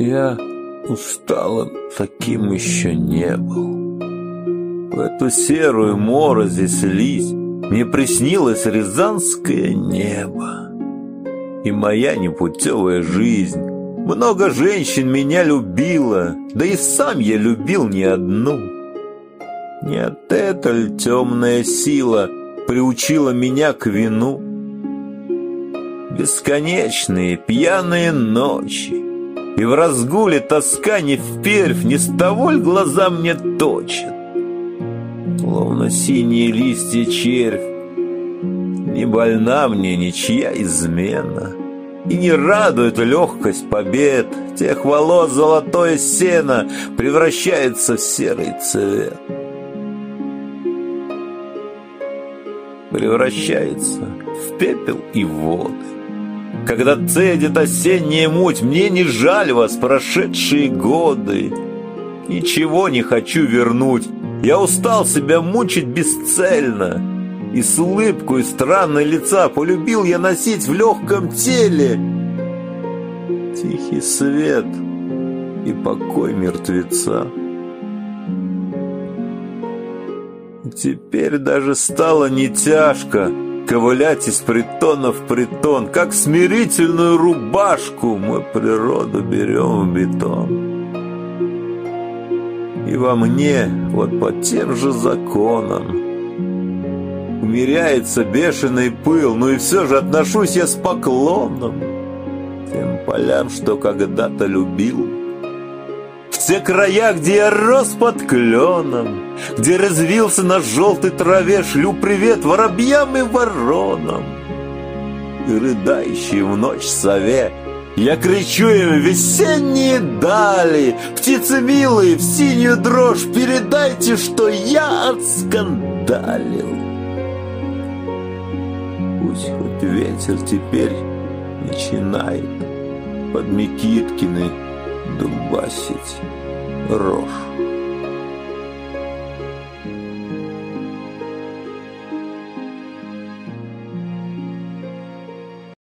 Я усталым таким еще не был. В эту серую морось и слизь Мне приснилось рязанское небо. И моя непутевая жизнь. Много женщин меня любила, Да и сам я любил не одну. Не от эта ль темная сила Приучила меня к вину? Бесконечные пьяные ночи, И в разгуле тоска не впервь, Не с того ль глаза мне точат? Словно синие листья червь, Не больна мне ничья измена, И не радует легкость побед, Тех волос золотое сено Превращается в серый цвет. Превращается в пепел и воды. Когда цедит осенняя муть, Мне не жаль вас, прошедшие годы. Ничего не хочу вернуть, Я устал себя мучить бесцельно. И с улыбкой странной лица Полюбил я носить в легком теле Тихий свет и покой мертвеца. Теперь даже стало не тяжко ковылять из притона в притон, как смирительную рубашку мы природу берем в бетон. И во мне, вот по тем же законам, умеряется бешеный пыл, но и все же отношусь я с поклоном тем полям, что когда-то любил. В те края, где я рос под кленом, где развился на желтой траве, шлю привет воробьям и воронам. И рыдающий в ночь сове я кричу им весенние дали, Птицы милые, в синюю дрожь Передайте, что я отскандалил. Пусть хоть ветер теперь начинает Под Микиткины дубасить рожь.